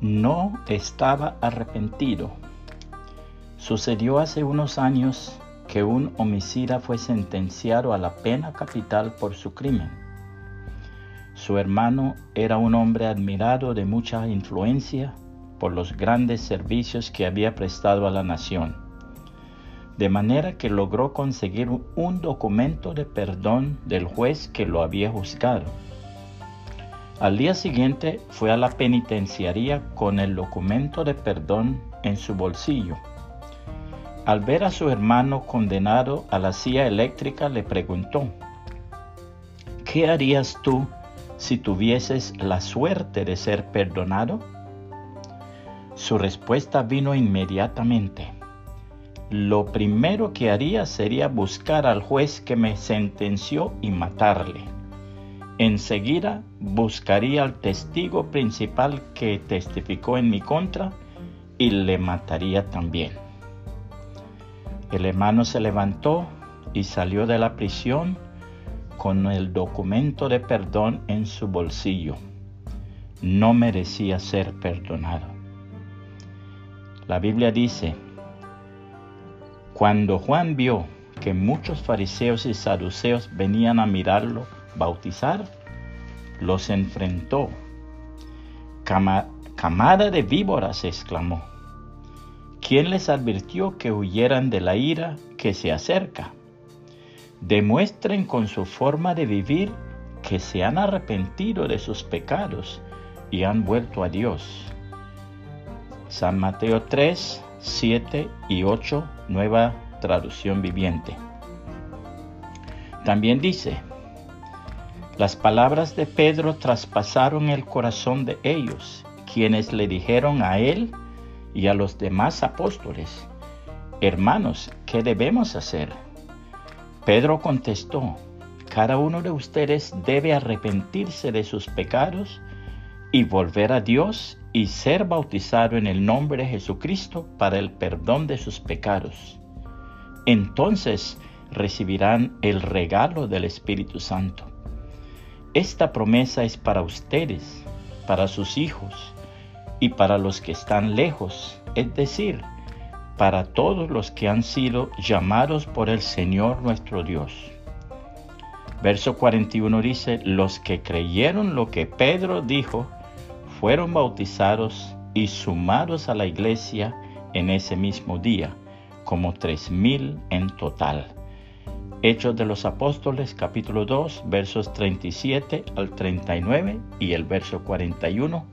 no estaba arrepentido. Sucedió hace unos años que un homicida fue sentenciado a la pena capital por su crimen. Su hermano era un hombre admirado de mucha influencia por los grandes servicios que había prestado a la nación, de manera que logró conseguir un documento de perdón del juez que lo había juzgado. Al día siguiente fue a la penitenciaría con el documento de perdón en su bolsillo. Al ver a su hermano condenado a la silla eléctrica le preguntó, ¿qué harías tú si tuvieses la suerte de ser perdonado? Su respuesta vino inmediatamente. Lo primero que haría sería buscar al juez que me sentenció y matarle. Enseguida buscaría al testigo principal que testificó en mi contra y le mataría también. El hermano se levantó y salió de la prisión con el documento de perdón en su bolsillo. No merecía ser perdonado. La Biblia dice, cuando Juan vio que muchos fariseos y saduceos venían a mirarlo, bautizar, los enfrentó. camada de víboras, exclamó. ¿Quién les advirtió que huyeran de la ira que se acerca? Demuestren con su forma de vivir que se han arrepentido de sus pecados y han vuelto a Dios. San Mateo 3, 7 y 8, nueva traducción viviente. También dice, las palabras de Pedro traspasaron el corazón de ellos, quienes le dijeron a él y a los demás apóstoles, Hermanos, ¿qué debemos hacer? Pedro contestó, cada uno de ustedes debe arrepentirse de sus pecados y volver a Dios y ser bautizado en el nombre de Jesucristo para el perdón de sus pecados. Entonces recibirán el regalo del Espíritu Santo. Esta promesa es para ustedes, para sus hijos y para los que están lejos, es decir, para todos los que han sido llamados por el Señor nuestro Dios. Verso 41 dice, los que creyeron lo que Pedro dijo, fueron bautizados y sumados a la iglesia en ese mismo día, como tres mil en total. Hechos de los Apóstoles capítulo 2 versos 37 al 39 y el verso 41,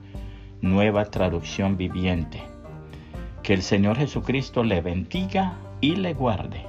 nueva traducción viviente. Que el Señor Jesucristo le bendiga y le guarde.